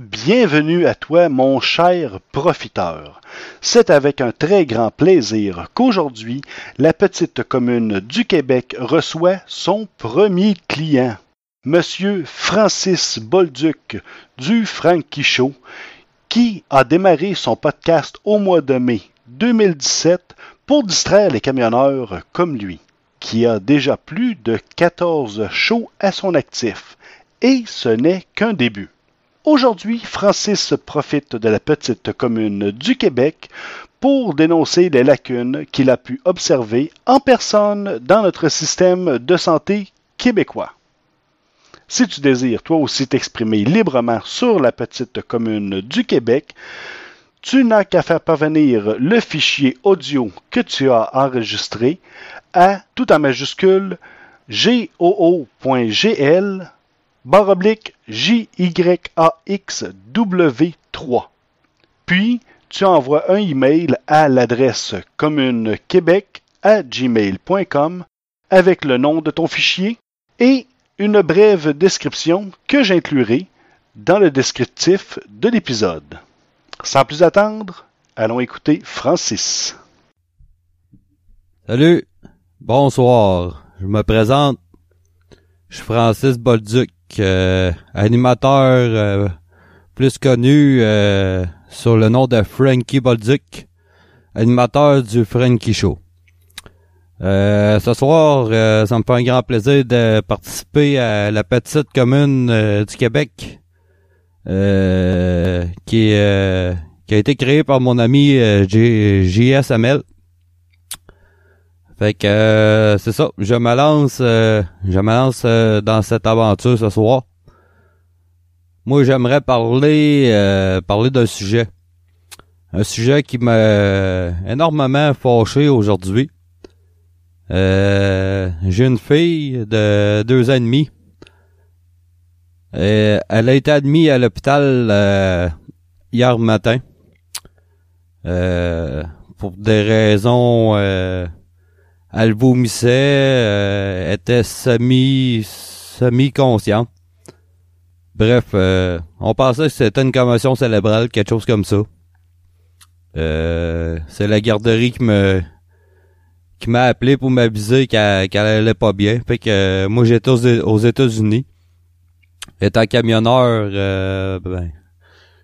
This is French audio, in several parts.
Bienvenue à toi, mon cher profiteur. C'est avec un très grand plaisir qu'aujourd'hui, la petite commune du Québec reçoit son premier client, Monsieur Francis Bolduc du Frankie Show, qui a démarré son podcast au mois de mai 2017 pour distraire les camionneurs comme lui, qui a déjà plus de 14 shows à son actif. Et ce n'est qu'un début. Aujourd'hui, Francis profite de la petite commune du Québec pour dénoncer les lacunes qu'il a pu observer en personne dans notre système de santé québécois. Si tu désires toi aussi t'exprimer librement sur la petite commune du Québec, tu n'as qu'à faire parvenir le fichier audio que tu as enregistré à tout en majuscule goo.gl barre oblique JYAXW3. Puis, tu envoies un email à l'adresse communequebec à gmail.com avec le nom de ton fichier et une brève description que j'inclurai dans le descriptif de l'épisode. Sans plus attendre, allons écouter Francis. Salut, bonsoir. Je me présente. Je suis Francis Bolduc. Euh, animateur euh, plus connu euh, le nom de Frankie Bolduc, animateur du Frankie Show. ce soir, ça me fait un grand plaisir de participer à la petite commune du Québec qui, qui a été créée par mon ami JSML. Fait que euh, c'est ça, je me lance euh, je me lance euh, dans cette aventure ce soir. Moi, j'aimerais parler parler d'un sujet. Un sujet qui m'a énormément fâché aujourd'hui. j'ai une fille de deux ans et demi. elle a été admise à l'hôpital hier matin. pour des raisons elle vomissait, euh, était semi semi consciente. Bref, euh, on pensait que c'était une commotion cérébrale, quelque chose comme ça. Euh, c'est la garderie qui me qui m'a appelé pour m'aviser qu'elle qu'elle allait pas bien. Fait que moi j'étais aux, États-Unis. Étant camionneur, ben,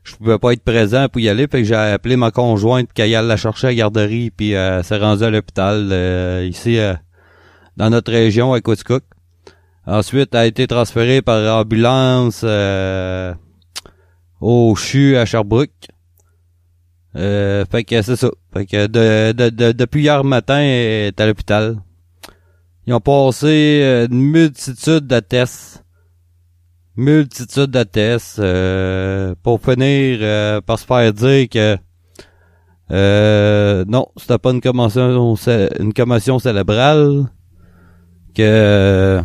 je pouvais pas être présent pour y aller, que j'ai appelé ma conjointe qu'elle aille la chercher à la garderie, puis euh, s'est rendue à l'hôpital euh, ici euh, dans notre région à Coaticook. Ensuite, elle a été transférée par ambulance euh, au CHU à Sherbrooke. fait que c'est ça. Fait que de, de, depuis hier matin, elle est à l'hôpital. Ils ont passé une multitude de tests multitude de tests euh, pour finir euh, par se faire dire que euh, non, c'était pas une commotion une commotion cérébrale que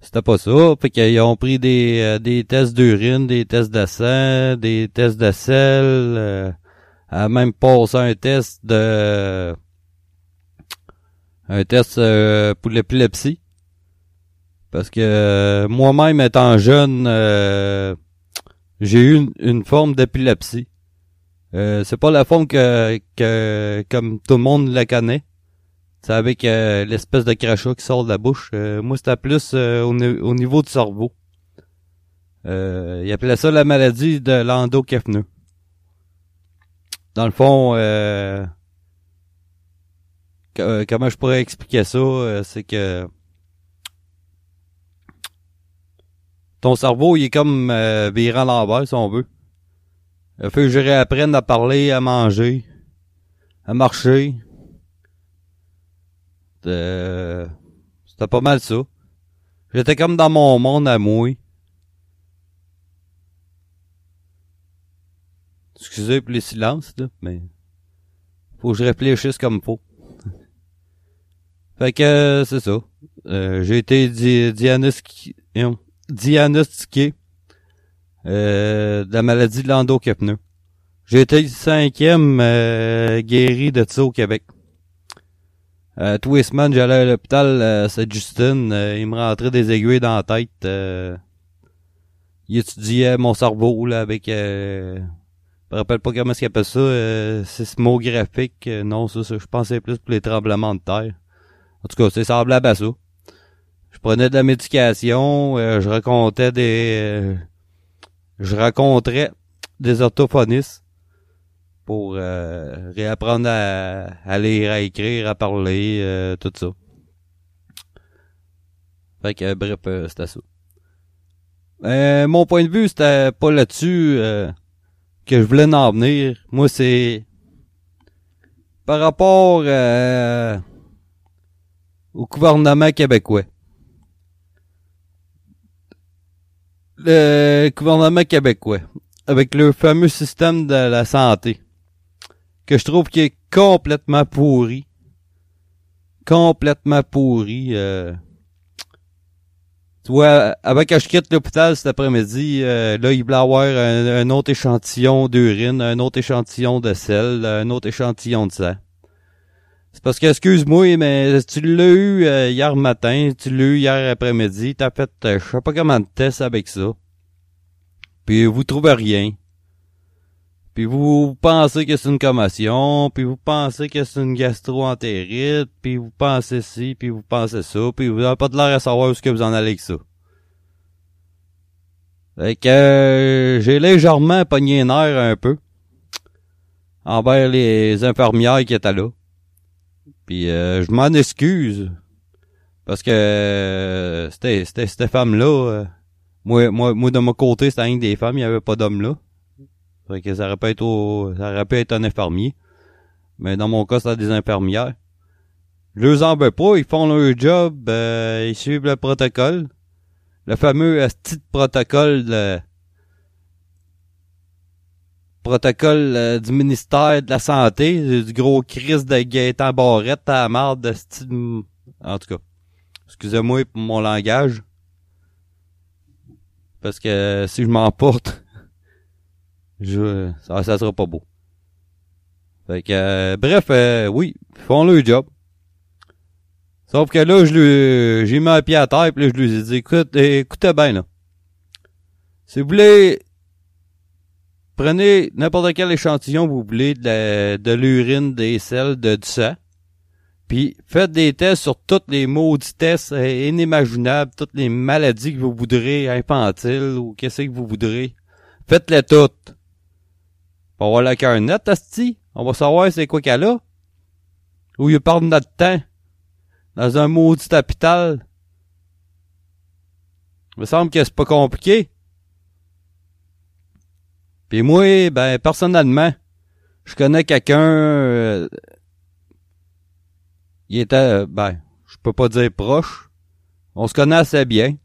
c'était pas ça, fait qu'ils ont pris des, euh, des tests d'urine, des tests de sang, des tests de sel, a même passé un test de un test pour l'épilepsie. Parce que euh, moi-même étant jeune, euh, j'ai eu une, forme d'épilepsie. Euh, c'est pas la forme que, que comme tout le monde la connaît. C'est avec l'espèce de crachat qui sort de la bouche. moi, c'était plus au, niveau du cerveau. il appelait ça la maladie de l'endocaphneux. Dans le fond, comment je pourrais expliquer ça, c'est que ton cerveau, il est comme euh, virant l'envers, si on veut. Il faut que je réapprenne à parler, à manger, à marcher. C'était pas mal ça. J'étais comme dans mon monde à moi. Excusez pour les silences, là, mais faut que je réfléchisse comme faut. fait que c'est ça. Euh, j'ai été di diagnostiqué, diagnostiqué euh, de la maladie de l'endocapneux. J'ai été le cinquième euh, guéri de ça au Québec. Euh, tous les semaines, j'allais à l'hôpital euh, Saint-Justine. Euh, il me rentrait des aiguilles dans la tête. il étudiait mon cerveau là avec euh, je me rappelle pas comment est-ce appelle ça, euh, sismographique, euh, non, ça, ça, je pensais plus pour les tremblements de terre. En tout cas, c'est semblable à ça. Je prenais de la médication, euh, je racontais des euh, je rencontrais des orthophonistes pour euh, réapprendre à, à lire, à écrire, à parler, euh, tout ça. Fait que bref, euh, c'était ça. Euh, mon point de vue, c'était pas là-dessus que je voulais en venir. Moi, c'est par rapport au gouvernement québécois. Le gouvernement québécois, avec le fameux système de la santé, que je trouve qui est complètement pourri. Complètement pourri. Euh, tu vois, avant que je quitte l'hôpital cet après-midi, euh, là, il voulait avoir un, un autre échantillon d'urine, un autre échantillon de sel, un autre échantillon de sang. C'est parce que, excuse-moi, mais tu l'as eu euh, hier matin, tu l'as eu hier après-midi, t'as fait euh, je sais pas comment de tests avec ça. Puis vous trouvez rien. Puis vous pensez que c'est une commotion, puis vous pensez que c'est une gastro-entérite, puis vous pensez ci, puis vous pensez ça, puis vous n'avez pas de l'air à savoir où ce que vous en allez avec ça. Fait que euh, j'ai légèrement pogné un air un peu envers les infirmières qui étaient là. Puis euh, je m'en excuse parce que euh, c'était cette femme là moi moi moi de mon côté c'était rien des femmes, il y avait pas d'hommes là. Fait que ça aurait pu être au, ça aurait pu être un infirmier. Mais dans mon cas, c'était des infirmières. Je les en veux pas, ils font leur job, euh, ils suivent le protocole. Le fameux petit protocole de, protocole euh, du ministère de la Santé, du gros crise de Gaëtan Barrette à la marde de style... En tout cas, excusez-moi pour mon langage. Parce que si je m'emporte, je, ça, ça sera pas beau. Fait que, euh, bref, euh, oui, font leur job. Sauf que là, je lui, j'ai mis un pied à terre, puis là, je lui ai dit, écoute, écoutez bien, là. Si vous voulez, prenez n'importe quel échantillon vous voulez de, l'urine, des selles, de, du sang, puis faites des tests sur toutes les maudits tests euh, inimaginables, toutes les maladies que vous voudrez, infantiles, ou qu'est-ce que vous voudrez. Faites-les toutes. Avoir le cœur net, Asti. On va savoir c'est quoi qu'elle a. Ou il de notre temps. Dans un maudit hôpital. Il me semble que c'est pas compliqué. Puis moi, ben, personnellement, je connais quelqu'un, euh, il était, euh, ben, je peux pas dire proche. On se connaît assez bien.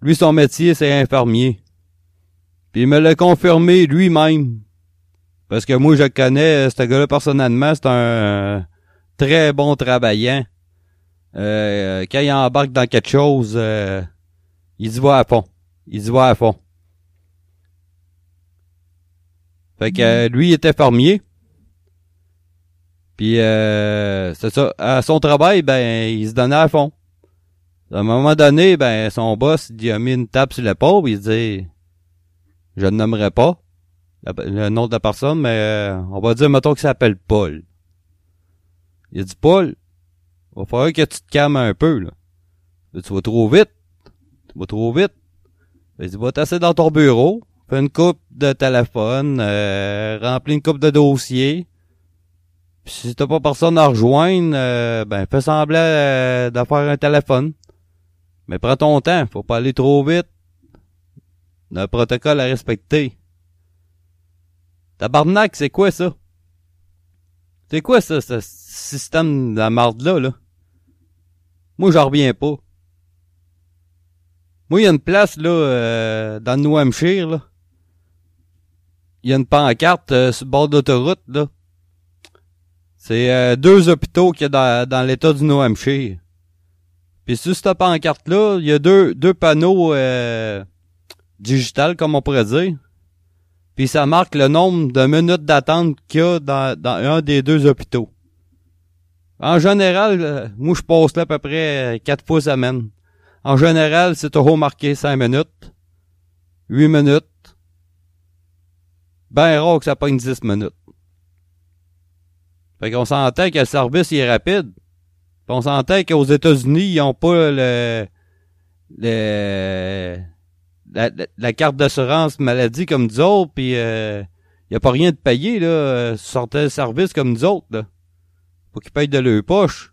Lui, son métier, c'est infirmier. Puis il me l'a confirmé lui-même. Parce que moi, je connais, ce gars-là, personnellement, c'est un euh, très bon travaillant. Euh, quand il embarque dans quelque chose, euh, il y va à fond. Il y va à fond. Fait que lui, il était fermier. Puis euh, c'est ça. À son travail, ben, il se donnait à fond. À un moment donné, ben, son boss, il a mis une tape sur l'épaule, il dit Je ne nommerai pas le nom de la personne, mais euh, on va dire, mettons, que ça s'appelle Paul. Il dit Paul, va falloir que tu te calmes un peu, là. Tu vas trop vite. Tu vas trop vite. Il dit, va t'asseoir dans ton bureau, fais une coupe de téléphone, euh, une coupe de dossiers. Puis si t'as pas personne à rejoindre, euh, ben fais semblant euh, faire un téléphone. Mais prends ton temps, faut pas aller trop vite. Un protocole à respecter. Tabarnak, c'est quoi ça? C'est quoi ça, ce système de la marde-là, là? Moi, j'en reviens pas. Moi, il y a une place, là, euh, dans le New Hampshire, là. Il y a une pancarte euh, sur le bord d'autoroute, là. C'est euh, deux hôpitaux qu'il y a dans, dans l'état du New Hampshire. Puis sur cette pancarte-là, il y a deux, deux panneaux euh, digitales, comme on pourrait dire. Puis ça marque le nombre de minutes d'attente qu'il y a dans, dans un des deux hôpitaux. En général, euh, moi je passe là à peu près quatre fois semaine. En général, c'est toujours marqué cinq minutes, 8 minutes. Ben rare que ça pogne 10 minutes. Fait qu'on s'entend que le service est rapide. On s'entend qu'aux États-Unis, ils ont pas le, le la, la, carte d'assurance maladie comme nous autres, puis euh, y a pas rien de payé, là, sortait le service comme nous autres, là. Faut qu'ils payent de leur poche.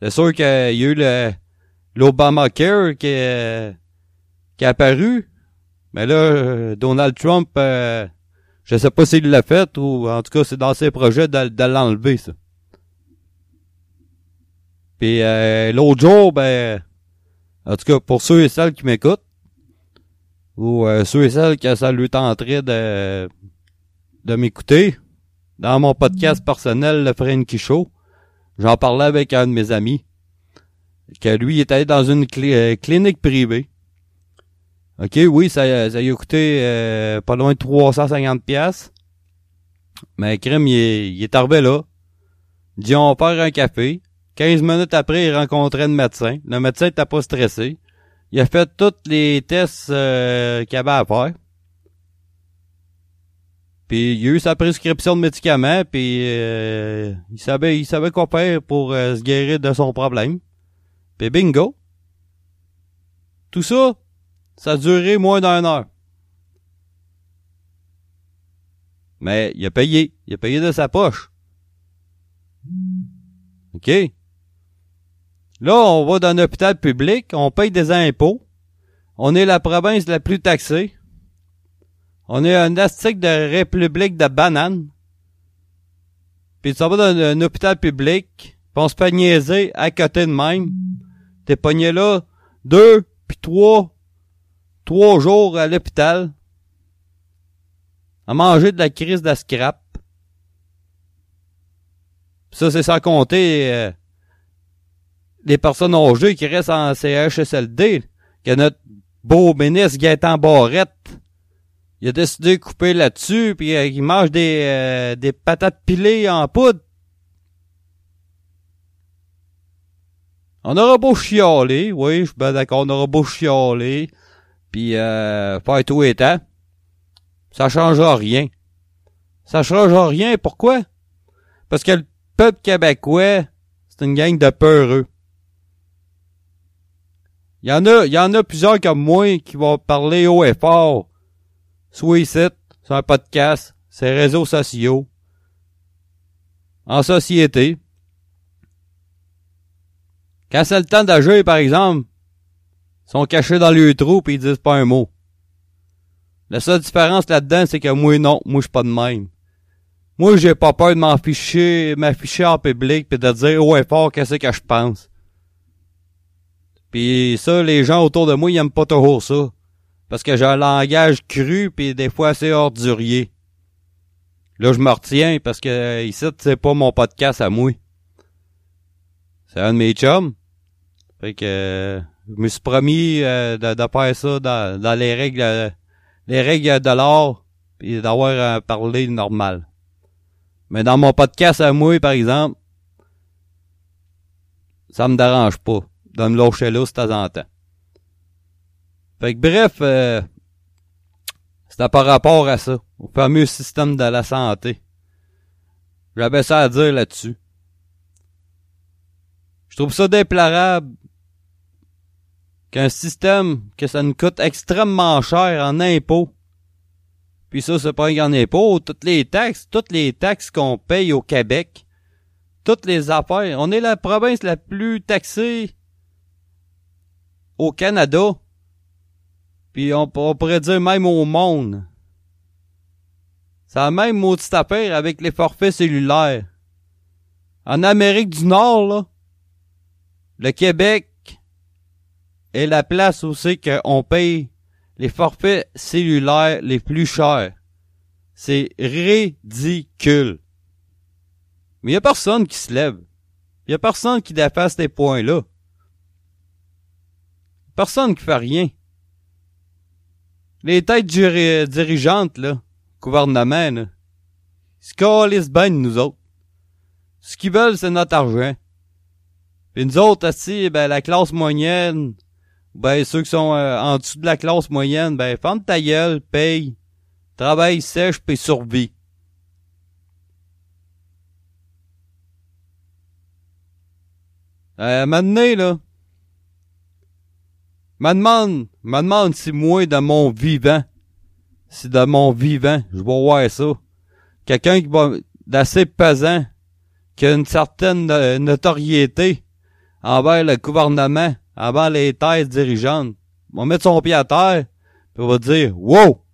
C'est sûr qu'il y a eu le l'Obamacare qui, est, qui est apparu. Mais là, Donald Trump, euh, je sais pas s'il l'a fait ou en tout cas c'est dans ses projets de, l'enlever, ça. Puis euh, l'autre jour, ben, en tout cas pour ceux et celles qui m'écoutent, ou euh, ceux et celles qui ça lui tenterait de, de m'écouter, dans mon podcast personnel, le Frankie Show, j'en parlais avec un de mes amis, que lui était dans une euh, clinique privée. OK, oui, ça, ça lui a coûté euh, pas loin de 350 pièces. Mais crème, il est, il est arrivé là. Il dit, on faire un café. 15 minutes après, il rencontrait le médecin. Le médecin était pas stressé. Il a fait tous les tests euh, qu'il avait à faire. Puis il a eu sa prescription de médicaments, puis euh, il savait il savait quoi faire pour se guérir de son problème. Puis bingo. Tout ça, ça a duré moins d'une heure. Mais il a payé. Il a payé de sa poche. OK? Là, on va dans un hôpital public, on paye des impôts. On est la province la plus taxée. On est un astique de république de bananes. Puis tu vas dans un hôpital public, pis on se fait niaiser à côté de même. T'es pogné là deux, puis trois, trois jours à l'hôpital, à manger de la crise de scrap. Ça, c'est sans compter euh, les personnes âgées qui restent en CHSLD, que notre beau ministre Gaëtan Barrette, il a décidé de couper là-dessus, puis euh, il mange des, euh, des patates pilées en poudre. On aura beau chialer, oui, je suis bien d'accord, on aura beau chialer, puis euh, faire tout étant, ça changera rien. Ça changera rien, pourquoi? Parce que le peuple québécois, c'est une gang de peureux. Il y en a, il y en a plusieurs comme moi qui vont parler haut et fort. Soit ici, sur un podcast, ces réseaux sociaux, en société, quand c'est le temps d'agir, par exemple, sont cachés dans le trou et ils disent pas un mot. La seule différence là-dedans, c'est que moi, non, moi, je suis pas de même. Moi, j'ai pas peur de m'afficher, m'afficher en public puis de dire haut et fort qu'est-ce que je pense. Puis ça, les gens autour de moi, ils aiment pas toujours ça. Parce que j'ai un langage cru puis des fois assez ordurier. Là, je me retiens parce que ici, c'est pas mon podcast à moi. C'est un de mes chums. Fait que euh, je me suis promis euh, de, de, faire ça dans, dans les règles les règles de l'art et d'avoir un parler normal. Mais dans mon podcast à moi, par exemple, ça me dérange pas de me lâcher là de temps en temps. Fait que bref, euh, c'était par rapport à ça, au fameux système de la santé. J'avais ça à dire là-dessus. Je trouve ça déplorable qu'un système que ça nous coûte extrêmement cher en impôts. Puis ça, c'est pas un impôt. Toutes les taxes, toutes les taxes qu'on paye au Québec, toutes les affaires. On est la province la plus taxée au Canada. Puis on, pourrait dire même au monde. Ça a même maudite affaire avec les forfaits cellulaires. En Amérique du Nord, le Québec est la place aussi qu'on paye les forfaits cellulaires les plus chers. C'est ridicule. Mais il y a personne qui se lève. Il y a personne qui dépasse ces points-là. Personne qui fait rien. Les têtes dirigeantes, là, gouvernement, là, ils se calissent bien nous autres. Ce qu'ils veulent, c'est notre argent. Puis nous autres, aussi, ben, la classe moyenne, Ben, ceux qui sont euh, en dessous de la classe moyenne, ben, fente ta gueule, paye, travaille sèche, puis survie. Euh, maintenant, là, me demande, me demande si moi, de mon vivant, si de mon vivant, je vais voir ça. Quelqu'un qui va, d'assez pesant, qui a une certaine euh, notoriété envers le gouvernement, envers les terres dirigeantes, va mettre son pied à terre, puis va dire, wow!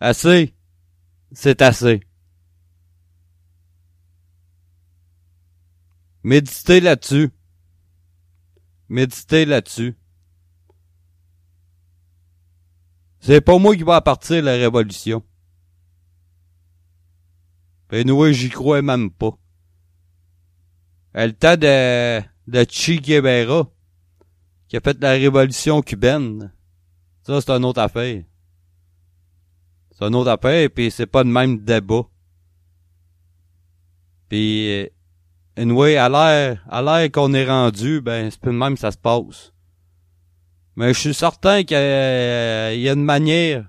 Assez. C'est assez. Méditez là-dessus. Méditez là-dessus. C'est pas moi qui va partir la révolution. Ben nous, j'y crois même pas. Le temps de, de qui a fait la révolution cubaine, ça c'est une autre affaire. C'est une autre affaire, puis c'est pas le même débat. Puis Anyway, à l'air, à l'air qu'on est rendu, ben, c'est peu même ça se passe. Mais je suis certain qu'il y a une manière,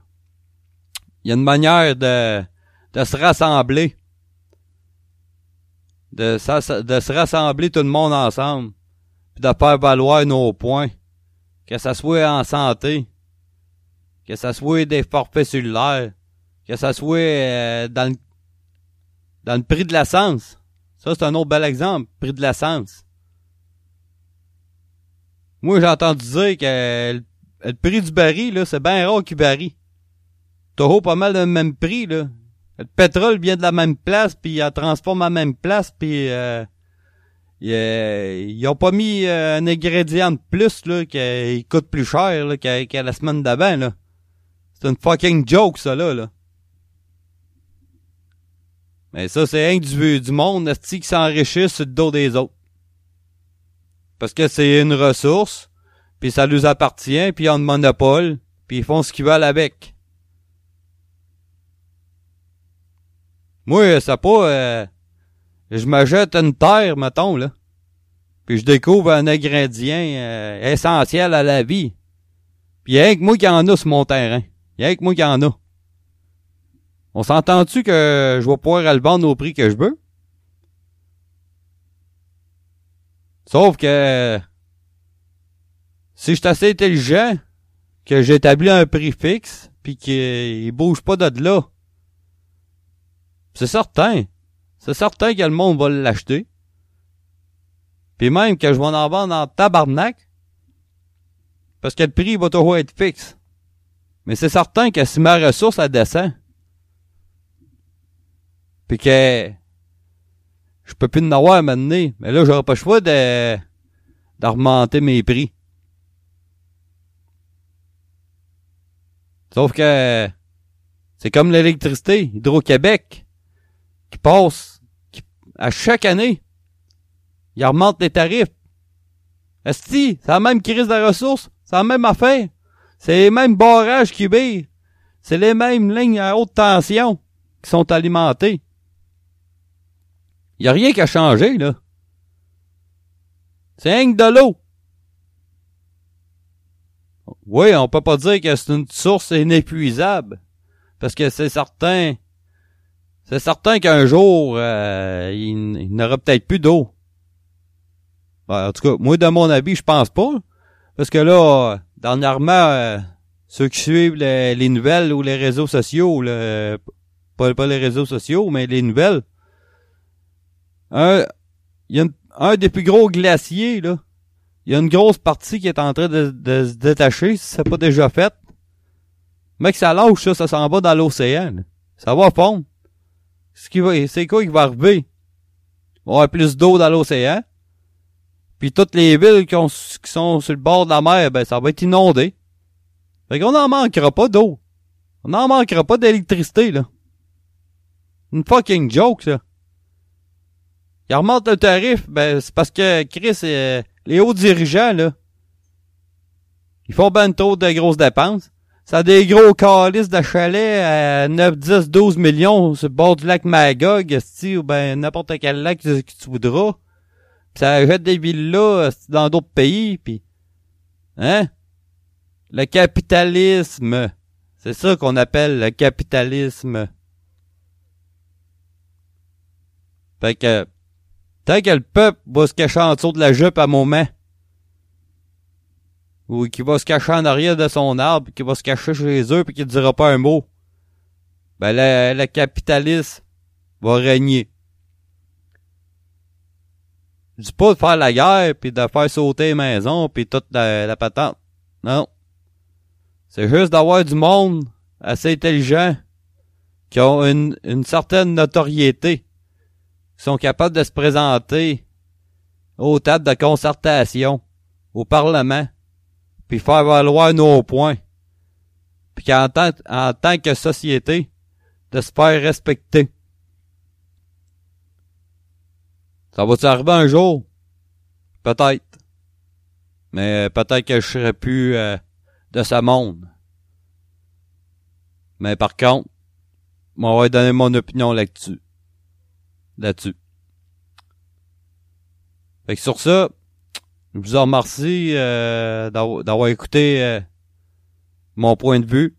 il y a une manière de, de se rassembler. De, de se rassembler tout le monde ensemble. Puis de faire valoir nos points. Que ça soit en santé. Que ça soit des forfaits cellulaires. Que ça soit euh, dans le, dans le prix de l'essence. Ça, c'est un autre bel exemple. Prix de l'essence. Moi, j'ai entendu dire que le, prix du baril, là, c'est bien rare qu'il varie. T'as pas mal le même prix, là. Le pétrole vient de la même place, puis il transforme à la même place, puis euh, ils ont pas mis euh, un ingrédient de plus, là, qui coûte plus cher, qu'à la semaine d'avant, là. C'est une fucking joke, ça, là, là. Mais ça, c'est un du, du monde qui s'enrichit sur le dos des autres. Parce que c'est une ressource, puis ça leur appartient, puis ils ont un monopole, puis ils font ce qu'ils veulent avec. Moi, c'est pas... Euh, je me jette une terre, mettons, là. Puis je découvre un ingrédient euh, essentiel à la vie. Puis il y a que moi qui en a sur mon terrain. Il y a que moi qui en a. On s'entend-tu que je vais pouvoir le vendre au prix que je veux? Sauf que si je suis assez intelligent, que j'établis un prix fixe, puis qu'il bouge pas de là, c'est certain. C'est certain que le monde va l'acheter. Puis même que je vais en vendre en tabarnak, parce que le prix va toujours être fixe. Mais c'est certain que si ma ressource, elle descend, puis que je peux plus en avoir maintenant. Mais là, j'aurais pas le choix de d'augmenter mes prix. Sauf que c'est comme l'électricité, Hydro-Québec, qui passe à chaque année. Il augmente les tarifs. Est-ce c'est la même crise de ressources, c'est la même affaire. C'est les mêmes barrages qui virent. C'est les mêmes lignes à haute tension qui sont alimentées. Il a rien qui a changé, là. C'est rien que de l'eau. Oui, on peut pas dire que c'est une source inépuisable. Parce que c'est certain. C'est certain qu'un jour, euh, il, n'aura peut-être plus d'eau. Ben, en tout cas, moi, de mon avis, je pense pas. Parce que là, dernièrement, euh, ceux qui suivent les, nouvelles ou les réseaux sociaux, le, pas, les réseaux sociaux, mais les nouvelles, un, il y a un des plus gros glaciers, là. Il y a une grosse partie qui est en train de, se détacher, si c'est pas déjà fait. Mec, ça lâche, ça, ça s'en va dans l'océan. Ça va fondre. Ce qui va, c'est quoi qui va arriver? Il va avoir plus d'eau dans l'océan. Puis toutes les villes qui, sont sur le bord de la mer, ben ça va être inondé. Fait qu'on n'en manquera pas d'eau. On n'en manquera pas d'électricité, là. Une fucking joke, ça. Il remonte le tarif, ben, c'est parce que Chris, euh, les hauts dirigeants, là, ils font ben trop de grosses dépenses. Ça a des gros calices de chalets à 9, 10, 12 millions sur le bord du lac Magog, ou ben n'importe quel lac que, tu voudras. Pis ça jette des villas dans d'autres pays, puis Hein? Le capitalisme. C'est ça qu'on appelle le capitalisme. Fait que, tant que le peuple va se cacher en dessous de la jupe à moment, ou qui va se cacher en arrière de son arbre, qui va se cacher chez eux, puis qui ne dira pas un mot, ben le, le capitalisme va régner. Je dis pas de faire la guerre, puis de faire sauter les maisons, puis toute la, la patente. Non. C'est juste d'avoir du monde assez intelligent, qui ont une, une certaine notoriété, qui sont capables de se présenter aux tables de concertation, au Parlement, puis faire valoir nos points. Puis qu'en tant, en tant que société, de se faire respecter. Ça va arriver un jour? Peut-être. Mais peut-être que je serai plus euh, de ce monde. Mais par contre, moi, va donner mon opinion là-dessus. Là-dessus. Fait que sur ça, je vous remercie euh, d'avoir écouté euh, mon point de vue.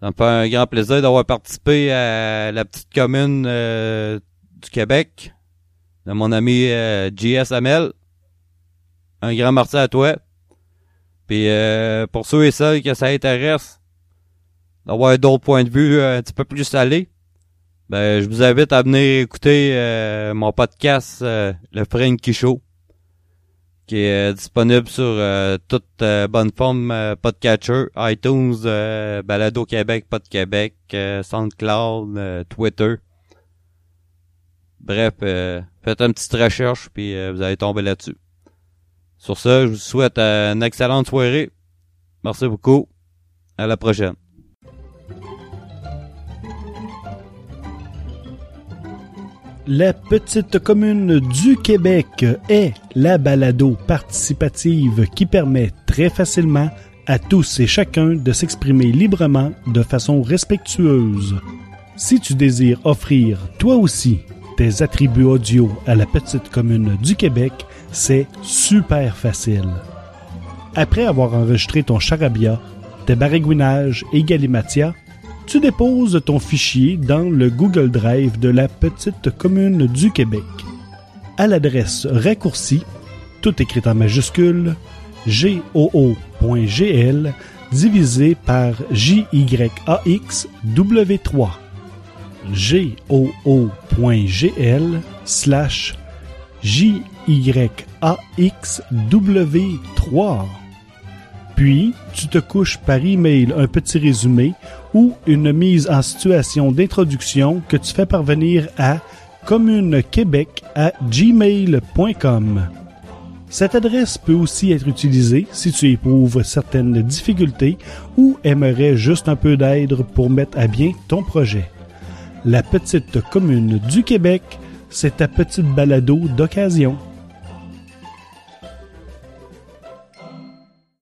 Ça me fait un grand plaisir d'avoir participé à la petite commune euh, du Québec de mon ami euh, JS Amel. Un grand merci à toi. Puis pour ceux et celles que ça intéresse d'avoir d'autres points de vue un petit peu plus salés, ben je vous invite à venir écouter mon podcast Le Frankie Show qui est euh, disponible sur euh, toute euh, bonne forme podcatcher, iTunes, Balado Québec, Pod Québec, SoundCloud, Twitter. Bref, faites une petite recherche puis vous allez tomber là-dessus. Sur ce, je vous souhaite une excellente soirée. Merci beaucoup. À la prochaine. La petite commune du Québec est la balado participative qui permet très facilement à tous et chacun de s'exprimer librement de façon respectueuse. Si tu désires offrir toi aussi tes attributs audio à la petite commune du Québec, c'est super facile. Après avoir enregistré ton charabia, tes baragouinages et galimatia, tu déposes ton fichier dans le Google Drive de la petite commune du Québec. À l'adresse raccourcie, tout écrit en majuscule, goo.gl divisé par JYAXW3. goo.gl slash JYAXW3. Puis, tu te couches par email un petit résumé ou une mise en situation d'introduction que tu fais parvenir à communequebec à gmail.com. Cette adresse peut aussi être utilisée si tu éprouves certaines difficultés ou aimerais juste un peu d'aide pour mettre à bien ton projet. La petite commune du Québec, c'est ta petite balado d'occasion.